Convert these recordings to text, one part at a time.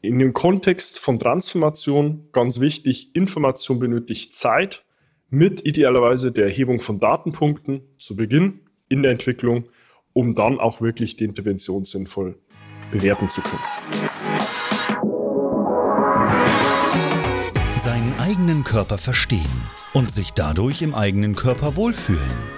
In dem Kontext von Transformation ganz wichtig, Information benötigt Zeit mit idealerweise der Erhebung von Datenpunkten zu Beginn in der Entwicklung, um dann auch wirklich die Intervention sinnvoll bewerten zu können. Seinen eigenen Körper verstehen und sich dadurch im eigenen Körper wohlfühlen.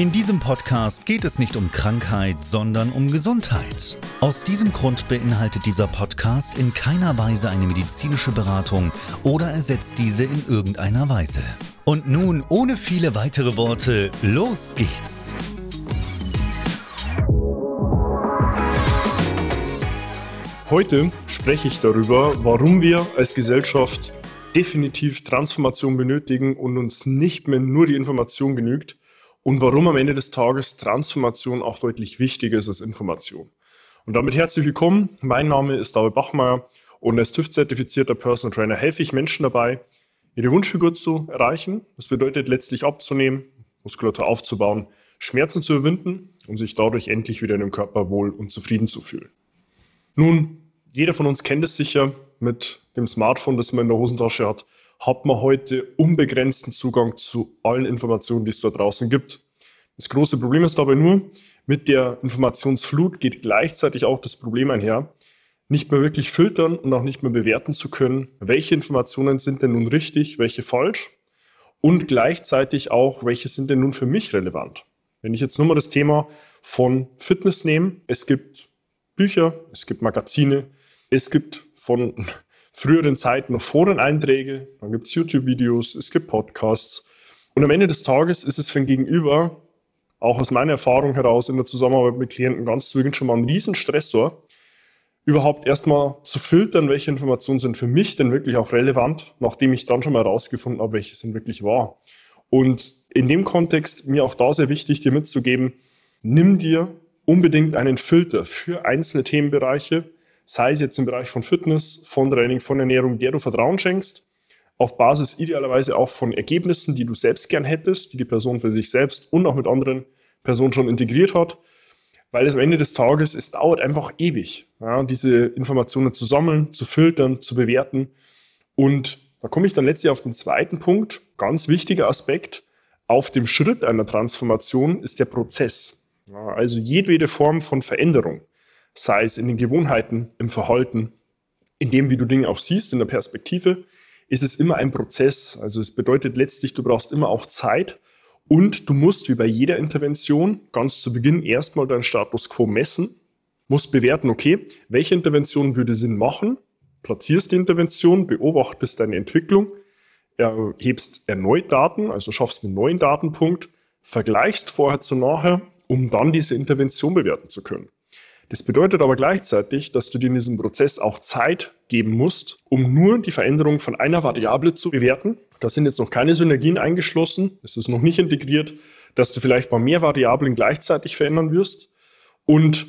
In diesem Podcast geht es nicht um Krankheit, sondern um Gesundheit. Aus diesem Grund beinhaltet dieser Podcast in keiner Weise eine medizinische Beratung oder ersetzt diese in irgendeiner Weise. Und nun, ohne viele weitere Worte, los geht's! Heute spreche ich darüber, warum wir als Gesellschaft definitiv Transformation benötigen und uns nicht mehr nur die Information genügt und warum am Ende des Tages Transformation auch deutlich wichtiger ist als Information. Und damit herzlich willkommen. Mein Name ist David Bachmeier und als TÜV-zertifizierter Personal Trainer helfe ich Menschen dabei, ihre Wunschfigur zu erreichen. Das bedeutet letztlich abzunehmen, Muskulatur aufzubauen, Schmerzen zu überwinden und sich dadurch endlich wieder in dem Körper wohl und zufrieden zu fühlen. Nun, jeder von uns kennt es sicher mit dem Smartphone, das man in der Hosentasche hat, hat man heute unbegrenzten Zugang zu allen Informationen, die es da draußen gibt. Das große Problem ist dabei nur, mit der Informationsflut geht gleichzeitig auch das Problem einher, nicht mehr wirklich filtern und auch nicht mehr bewerten zu können, welche Informationen sind denn nun richtig, welche falsch und gleichzeitig auch, welche sind denn nun für mich relevant. Wenn ich jetzt nur mal das Thema von Fitness nehme, es gibt Bücher, es gibt Magazine, es gibt von früheren Zeiten noch Foreneinträge, dann gibt es YouTube-Videos, es gibt Podcasts. Und am Ende des Tages ist es für ein Gegenüber, auch aus meiner Erfahrung heraus in der Zusammenarbeit mit Klienten, ganz zwingend schon mal ein Riesenstressor, überhaupt erstmal zu filtern, welche Informationen sind für mich denn wirklich auch relevant, nachdem ich dann schon mal herausgefunden habe, welche sind wirklich wahr. Und in dem Kontext mir auch da sehr wichtig, dir mitzugeben, nimm dir unbedingt einen Filter für einzelne Themenbereiche, sei es jetzt im Bereich von Fitness, von Training, von Ernährung, der du Vertrauen schenkst, auf Basis idealerweise auch von Ergebnissen, die du selbst gern hättest, die die Person für sich selbst und auch mit anderen Personen schon integriert hat weil es am Ende des Tages, es dauert einfach ewig, ja, diese Informationen zu sammeln, zu filtern, zu bewerten. Und da komme ich dann letztlich auf den zweiten Punkt, ganz wichtiger Aspekt. Auf dem Schritt einer Transformation ist der Prozess. Ja, also jedwede Form von Veränderung, sei es in den Gewohnheiten, im Verhalten, in dem, wie du Dinge auch siehst, in der Perspektive, ist es immer ein Prozess. Also es bedeutet letztlich, du brauchst immer auch Zeit, und du musst, wie bei jeder Intervention, ganz zu Beginn erstmal deinen Status quo messen, musst bewerten, okay, welche Intervention würde Sinn machen, platzierst die Intervention, beobachtest deine Entwicklung, erhebst erneut Daten, also schaffst einen neuen Datenpunkt, vergleichst vorher zu nachher, um dann diese Intervention bewerten zu können. Das bedeutet aber gleichzeitig, dass du dir in diesem Prozess auch Zeit geben musst, um nur die Veränderung von einer Variable zu bewerten. Da sind jetzt noch keine Synergien eingeschlossen, es ist noch nicht integriert, dass du vielleicht mal mehr Variablen gleichzeitig verändern wirst. Und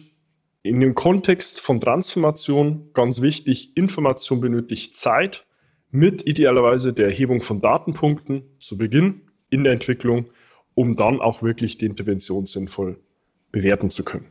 in dem Kontext von Transformation ganz wichtig, Information benötigt Zeit mit idealerweise der Erhebung von Datenpunkten zu Beginn in der Entwicklung, um dann auch wirklich die Intervention sinnvoll bewerten zu können.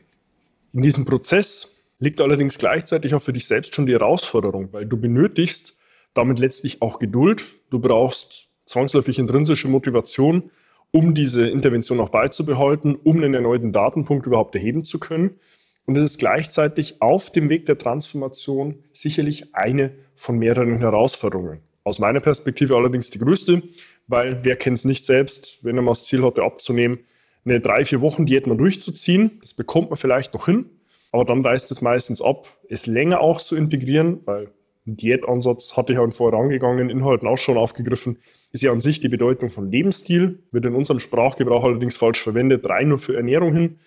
In diesem Prozess liegt allerdings gleichzeitig auch für dich selbst schon die Herausforderung, weil du benötigst damit letztlich auch Geduld. Du brauchst zwangsläufig intrinsische Motivation, um diese Intervention auch beizubehalten, um einen erneuten Datenpunkt überhaupt erheben zu können. Und es ist gleichzeitig auf dem Weg der Transformation sicherlich eine von mehreren Herausforderungen. Aus meiner Perspektive allerdings die größte, weil wer kennt es nicht selbst, wenn er mal das Ziel hatte, abzunehmen, eine drei, vier Wochen Diät mal durchzuziehen. Das bekommt man vielleicht noch hin, aber dann reißt es meistens ab, es länger auch zu integrieren, weil ein Diätansatz hatte ich ja in vorangegangenen Inhalten auch schon aufgegriffen, ist ja an sich die Bedeutung von Lebensstil, wird in unserem Sprachgebrauch allerdings falsch verwendet, rein nur für Ernährung hin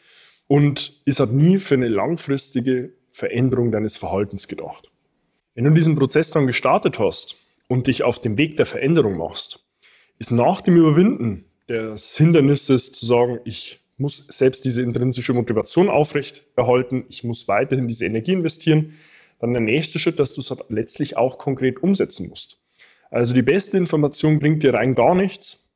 und ist halt nie für eine langfristige Veränderung deines Verhaltens gedacht. Wenn du diesen Prozess dann gestartet hast und dich auf den Weg der Veränderung machst, ist nach dem Überwinden des Hindernisses zu sagen, ich muss selbst diese intrinsische Motivation aufrecht erhalten, ich muss weiterhin diese Energie investieren, dann der nächste Schritt, dass du es letztlich auch konkret umsetzen musst. Also die beste Information bringt dir rein gar nichts,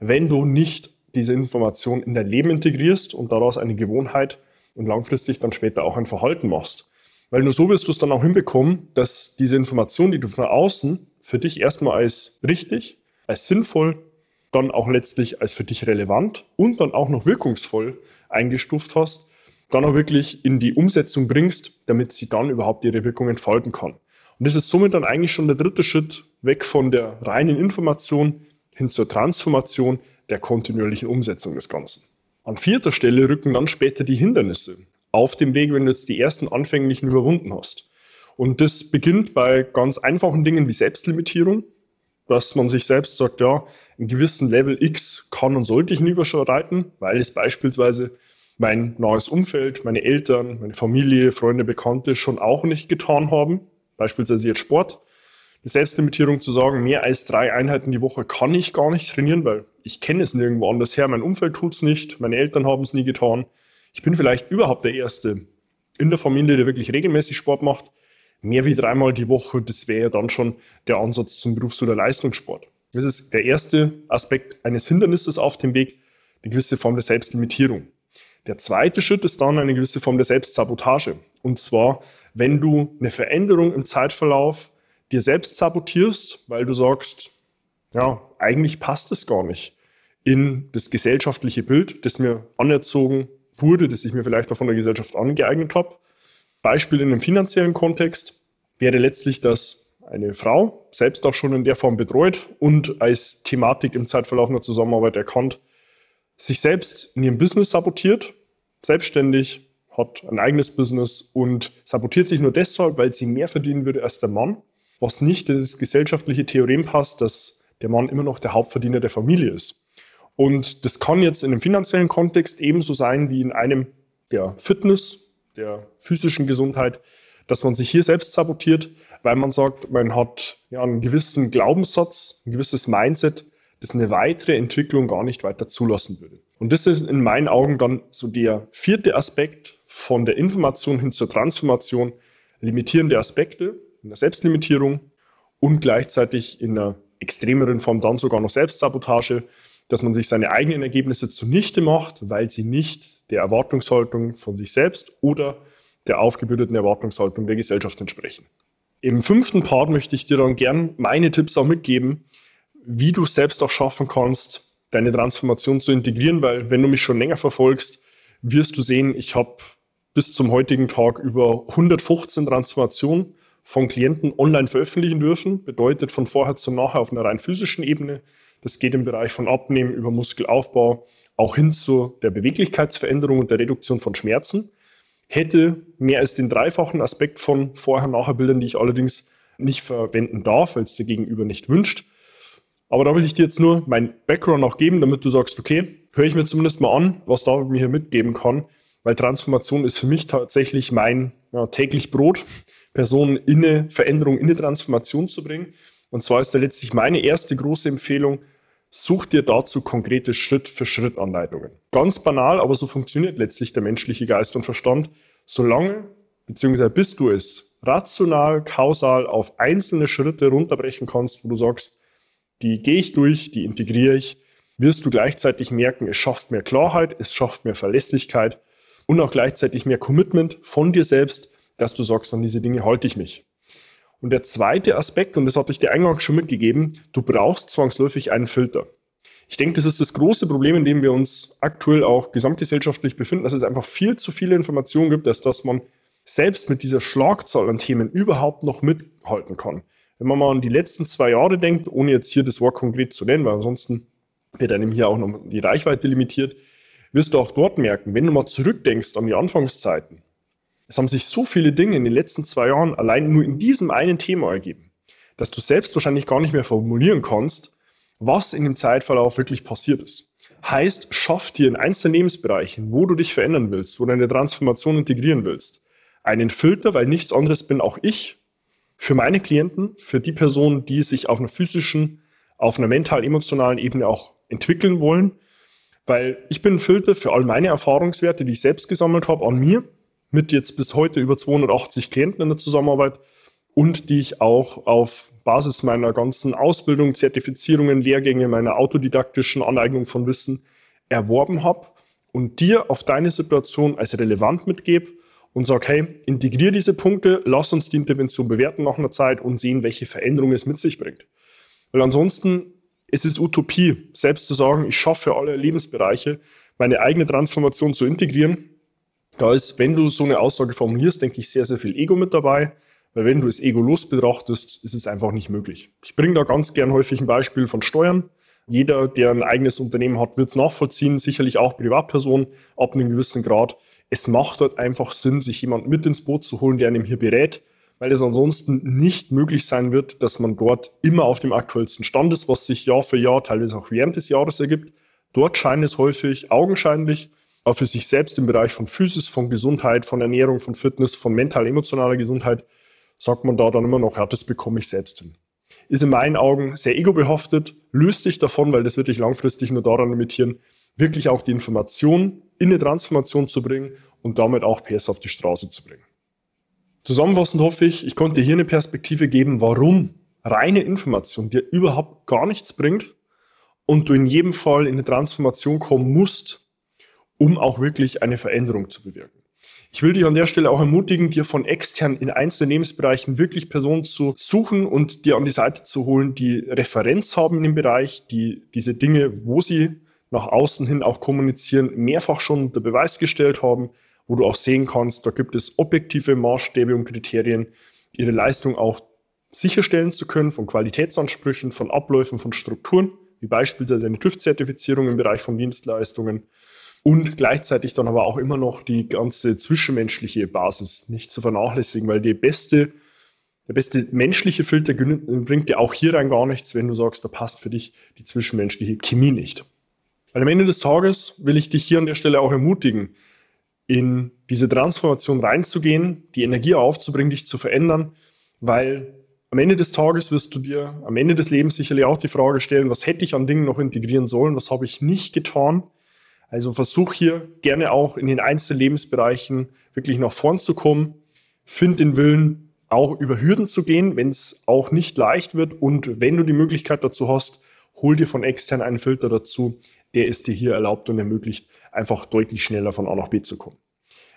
wenn du nicht diese Information in dein Leben integrierst und daraus eine Gewohnheit und langfristig dann später auch ein Verhalten machst. Weil nur so wirst du es dann auch hinbekommen, dass diese Information, die du von außen für dich erstmal als richtig, als sinnvoll, dann auch letztlich als für dich relevant und dann auch noch wirkungsvoll eingestuft hast, dann auch wirklich in die Umsetzung bringst, damit sie dann überhaupt ihre Wirkung entfalten kann. Und das ist somit dann eigentlich schon der dritte Schritt weg von der reinen Information hin zur Transformation der kontinuierlichen Umsetzung des Ganzen. An vierter Stelle rücken dann später die Hindernisse auf dem Weg, wenn du jetzt die ersten anfänglichen überwunden hast. Und das beginnt bei ganz einfachen Dingen wie Selbstlimitierung, dass man sich selbst sagt, ja, einen gewissen Level X kann und sollte ich nie überschreiten, weil es beispielsweise mein neues Umfeld, meine Eltern, meine Familie, Freunde, Bekannte schon auch nicht getan haben, beispielsweise jetzt Sport. Die Selbstlimitierung zu sagen, mehr als drei Einheiten die Woche kann ich gar nicht trainieren, weil ich kenne es nirgendwo anders her. Mein Umfeld tut es nicht, meine Eltern haben es nie getan. Ich bin vielleicht überhaupt der Erste in der Familie, der wirklich regelmäßig Sport macht. Mehr wie dreimal die Woche, das wäre ja dann schon der Ansatz zum Berufs- oder Leistungssport. Das ist der erste Aspekt eines Hindernisses auf dem Weg, eine gewisse Form der Selbstlimitierung. Der zweite Schritt ist dann eine gewisse Form der Selbstsabotage. Und zwar, wenn du eine Veränderung im Zeitverlauf dir selbst sabotierst, weil du sagst, ja, eigentlich passt es gar nicht in das gesellschaftliche Bild, das mir anerzogen wurde, das ich mir vielleicht auch von der Gesellschaft angeeignet habe. Beispiel in einem finanziellen Kontext wäre letztlich, dass eine Frau selbst auch schon in der Form betreut und als Thematik im Zeitverlauf einer Zusammenarbeit erkannt, sich selbst in ihrem Business sabotiert, selbstständig, hat ein eigenes Business und sabotiert sich nur deshalb, weil sie mehr verdienen würde als der Mann, was nicht in das gesellschaftliche Theorem passt, dass der Mann immer noch der Hauptverdiener der Familie ist. Und das kann jetzt in einem finanziellen Kontext ebenso sein wie in einem der Fitness, der physischen Gesundheit, dass man sich hier selbst sabotiert, weil man sagt, man hat ja einen gewissen Glaubenssatz, ein gewisses Mindset, das eine weitere Entwicklung gar nicht weiter zulassen würde. Und das ist in meinen Augen dann so der vierte Aspekt von der Information hin zur Transformation, limitierende Aspekte in der Selbstlimitierung und gleichzeitig in einer extremeren Form dann sogar noch Selbstsabotage, dass man sich seine eigenen Ergebnisse zunichte macht, weil sie nicht der Erwartungshaltung von sich selbst oder der aufgebürdeten Erwartungshaltung der Gesellschaft entsprechen. Im fünften Part möchte ich dir dann gern meine Tipps auch mitgeben, wie du selbst auch schaffen kannst, deine Transformation zu integrieren, weil wenn du mich schon länger verfolgst, wirst du sehen, ich habe bis zum heutigen Tag über 115 Transformationen von Klienten online veröffentlichen dürfen. Bedeutet von vorher zu nachher auf einer rein physischen Ebene. Das geht im Bereich von Abnehmen über Muskelaufbau auch hin zu der Beweglichkeitsveränderung und der Reduktion von Schmerzen. Hätte mehr als den dreifachen Aspekt von Vorher-Nachher-Bildern, die ich allerdings nicht verwenden darf, weil es der Gegenüber nicht wünscht. Aber da will ich dir jetzt nur mein Background auch geben, damit du sagst, okay, höre ich mir zumindest mal an, was da mir hier mitgeben kann, weil Transformation ist für mich tatsächlich mein ja, täglich Brot, Personen in eine Veränderung, in eine Transformation zu bringen. Und zwar ist da letztlich meine erste große Empfehlung, such dir dazu konkrete Schritt-für-Schritt-Anleitungen. Ganz banal, aber so funktioniert letztlich der menschliche Geist und Verstand. Solange, beziehungsweise bis du es rational, kausal auf einzelne Schritte runterbrechen kannst, wo du sagst, die gehe ich durch, die integriere ich, wirst du gleichzeitig merken, es schafft mehr Klarheit, es schafft mehr Verlässlichkeit und auch gleichzeitig mehr Commitment von dir selbst, dass du sagst, an diese Dinge halte ich mich. Und der zweite Aspekt, und das hatte ich dir eingangs schon mitgegeben, du brauchst zwangsläufig einen Filter. Ich denke, das ist das große Problem, in dem wir uns aktuell auch gesamtgesellschaftlich befinden, dass es einfach viel zu viele Informationen gibt, dass, dass man selbst mit dieser Schlagzahl an Themen überhaupt noch mithalten kann. wenn man mal an die letzten zwei Jahre denkt, ohne jetzt hier das Wort konkret zu nennen, weil ansonsten wird einem hier auch noch die Reichweite limitiert, wirst du auch dort merken, wenn du mal zurückdenkst an die Anfangszeiten, es haben sich so viele Dinge in den letzten zwei Jahren allein nur in diesem einen Thema ergeben, dass du selbst wahrscheinlich gar nicht mehr formulieren kannst, was in dem Zeitverlauf wirklich passiert ist. Heißt, schaff dir in einzelnen Lebensbereichen, wo du dich verändern willst, wo du eine Transformation integrieren willst, einen Filter, weil nichts anderes bin auch ich für meine Klienten, für die Personen, die sich auf einer physischen, auf einer mental-emotionalen Ebene auch entwickeln wollen, weil ich bin ein Filter für all meine Erfahrungswerte, die ich selbst gesammelt habe an mir, mit jetzt bis heute über 280 Klienten in der Zusammenarbeit und die ich auch auf Basis meiner ganzen Ausbildung, Zertifizierungen, Lehrgänge, meiner autodidaktischen Aneignung von Wissen erworben habe und dir auf deine Situation als relevant mitgebe und sage, hey, integriere diese Punkte, lass uns die Intervention bewerten nach einer Zeit und sehen, welche Veränderungen es mit sich bringt. Weil ansonsten es ist Utopie, selbst zu sagen, ich schaffe alle Lebensbereiche, meine eigene Transformation zu integrieren. Da ist, wenn du so eine Aussage formulierst, denke ich, sehr, sehr viel Ego mit dabei. Weil wenn du es egolos betrachtest, ist es einfach nicht möglich. Ich bringe da ganz gern häufig ein Beispiel von Steuern. Jeder, der ein eigenes Unternehmen hat, wird es nachvollziehen, sicherlich auch Privatpersonen ab einem gewissen Grad. Es macht dort einfach Sinn, sich jemand mit ins Boot zu holen, der einem hier berät, weil es ansonsten nicht möglich sein wird, dass man dort immer auf dem aktuellsten Stand ist, was sich Jahr für Jahr, teilweise auch während des Jahres ergibt. Dort scheint es häufig augenscheinlich, für sich selbst im Bereich von Physis, von Gesundheit, von Ernährung, von Fitness, von mental-emotionaler Gesundheit sagt man da dann immer noch, ja, das bekomme ich selbst hin. Ist in meinen Augen sehr ego-behaftet, löst dich davon, weil das wird dich langfristig nur daran limitieren, wirklich auch die Information in eine Transformation zu bringen und damit auch PS auf die Straße zu bringen. Zusammenfassend hoffe ich, ich konnte hier eine Perspektive geben, warum reine Information dir überhaupt gar nichts bringt und du in jedem Fall in eine Transformation kommen musst, um auch wirklich eine Veränderung zu bewirken. Ich will dich an der Stelle auch ermutigen, dir von extern in einzelnen Lebensbereichen wirklich Personen zu suchen und dir an die Seite zu holen, die Referenz haben in dem Bereich, die diese Dinge, wo sie nach außen hin auch kommunizieren, mehrfach schon unter Beweis gestellt haben, wo du auch sehen kannst, da gibt es objektive Maßstäbe und Kriterien, ihre Leistung auch sicherstellen zu können von Qualitätsansprüchen, von Abläufen, von Strukturen, wie beispielsweise eine TÜV-Zertifizierung im Bereich von Dienstleistungen und gleichzeitig dann aber auch immer noch die ganze zwischenmenschliche Basis nicht zu vernachlässigen, weil die beste, der beste menschliche Filter bringt dir auch hier rein gar nichts, wenn du sagst, da passt für dich die zwischenmenschliche Chemie nicht. Weil am Ende des Tages will ich dich hier an der Stelle auch ermutigen, in diese Transformation reinzugehen, die Energie aufzubringen, dich zu verändern, weil am Ende des Tages wirst du dir am Ende des Lebens sicherlich auch die Frage stellen, was hätte ich an Dingen noch integrieren sollen, was habe ich nicht getan, also versuch hier gerne auch in den einzelnen Lebensbereichen wirklich nach vorn zu kommen. Find den Willen, auch über Hürden zu gehen, wenn es auch nicht leicht wird. Und wenn du die Möglichkeit dazu hast, hol dir von extern einen Filter dazu, der es dir hier erlaubt und ermöglicht, einfach deutlich schneller von A nach B zu kommen.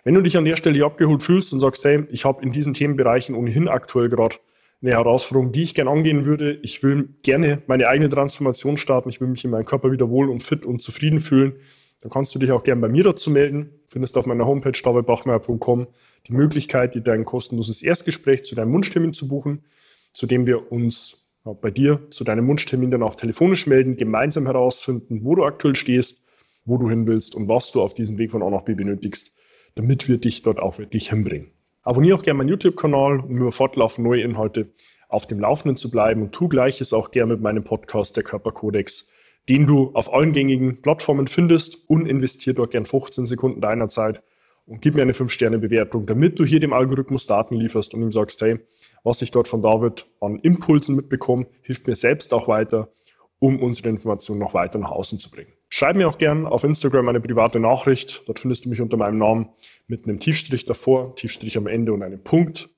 Wenn du dich an der Stelle hier abgeholt fühlst und sagst, hey, ich habe in diesen Themenbereichen ohnehin aktuell gerade eine Herausforderung, die ich gerne angehen würde. Ich will gerne meine eigene Transformation starten. Ich will mich in meinem Körper wieder wohl und fit und zufrieden fühlen dann kannst du dich auch gerne bei mir dazu melden. Findest auf meiner Homepage davidbachmeier.com die Möglichkeit, dir dein kostenloses Erstgespräch zu deinem Wunschtermin zu buchen, zu dem wir uns bei dir zu deinem Wunschtermin dann auch telefonisch melden, gemeinsam herausfinden, wo du aktuell stehst, wo du hin willst und was du auf diesem Weg von A nach B benötigst, damit wir dich dort auch wirklich hinbringen. Abonniere auch gerne meinen YouTube-Kanal, um über fortlaufend neue Inhalte auf dem Laufenden zu bleiben und tu gleiches auch gerne mit meinem Podcast, der Körperkodex den du auf allen gängigen Plattformen findest und investier dort gern 15 Sekunden deiner Zeit und gib mir eine 5-Sterne-Bewertung, damit du hier dem Algorithmus Daten lieferst und ihm sagst, hey, was ich dort von David an Impulsen mitbekomme, hilft mir selbst auch weiter, um unsere Informationen noch weiter nach außen zu bringen. Schreib mir auch gern auf Instagram eine private Nachricht. Dort findest du mich unter meinem Namen mit einem Tiefstrich davor, Tiefstrich am Ende und einem Punkt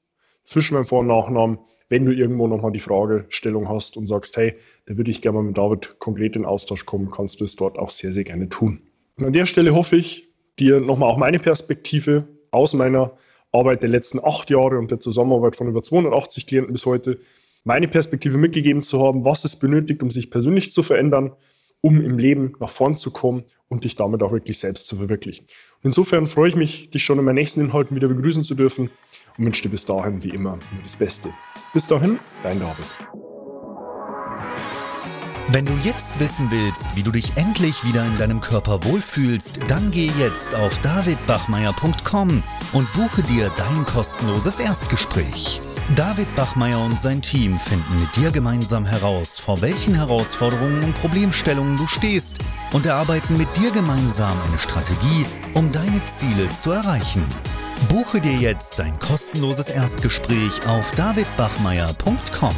zwischen meinem Vor- und Nachnamen wenn du irgendwo nochmal die Fragestellung hast und sagst, hey, da würde ich gerne mal mit David konkret in Austausch kommen, kannst du es dort auch sehr, sehr gerne tun. Und an der Stelle hoffe ich, dir nochmal auch meine Perspektive aus meiner Arbeit der letzten acht Jahre und der Zusammenarbeit von über 280 Klienten bis heute, meine Perspektive mitgegeben zu haben, was es benötigt, um sich persönlich zu verändern, um im Leben nach vorn zu kommen und dich damit auch wirklich selbst zu verwirklichen. insofern freue ich mich, dich schon in meinen nächsten Inhalten wieder begrüßen zu dürfen und wünsche dir bis dahin wie immer nur das Beste. Bis dahin, dein David. Wenn du jetzt wissen willst, wie du dich endlich wieder in deinem Körper wohlfühlst, dann geh jetzt auf davidbachmeier.com und buche dir dein kostenloses Erstgespräch. David Bachmeier und sein Team finden mit dir gemeinsam heraus, vor welchen Herausforderungen und Problemstellungen du stehst und erarbeiten mit dir gemeinsam eine Strategie, um deine Ziele zu erreichen. Buche dir jetzt dein kostenloses Erstgespräch auf davidbachmeier.com.